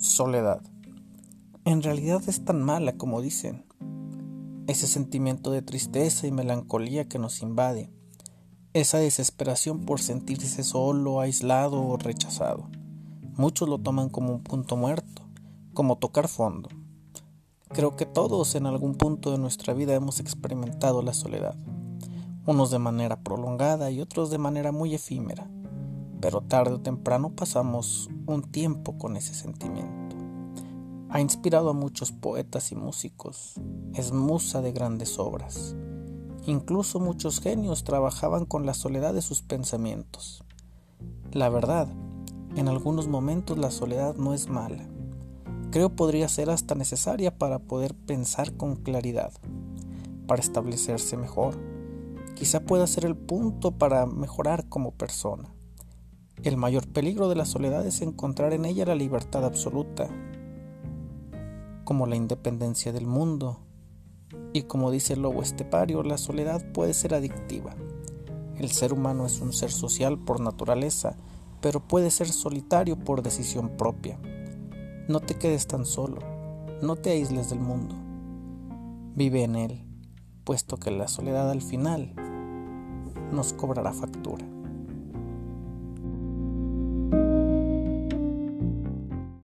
Soledad. En realidad es tan mala como dicen. Ese sentimiento de tristeza y melancolía que nos invade. Esa desesperación por sentirse solo, aislado o rechazado. Muchos lo toman como un punto muerto, como tocar fondo. Creo que todos en algún punto de nuestra vida hemos experimentado la soledad. Unos de manera prolongada y otros de manera muy efímera pero tarde o temprano pasamos un tiempo con ese sentimiento. Ha inspirado a muchos poetas y músicos, es musa de grandes obras. Incluso muchos genios trabajaban con la soledad de sus pensamientos. La verdad, en algunos momentos la soledad no es mala. Creo podría ser hasta necesaria para poder pensar con claridad, para establecerse mejor. Quizá pueda ser el punto para mejorar como persona. El mayor peligro de la soledad es encontrar en ella la libertad absoluta, como la independencia del mundo. Y como dice el lobo estepario, la soledad puede ser adictiva. El ser humano es un ser social por naturaleza, pero puede ser solitario por decisión propia. No te quedes tan solo, no te aísles del mundo. Vive en él, puesto que la soledad al final nos cobrará factura.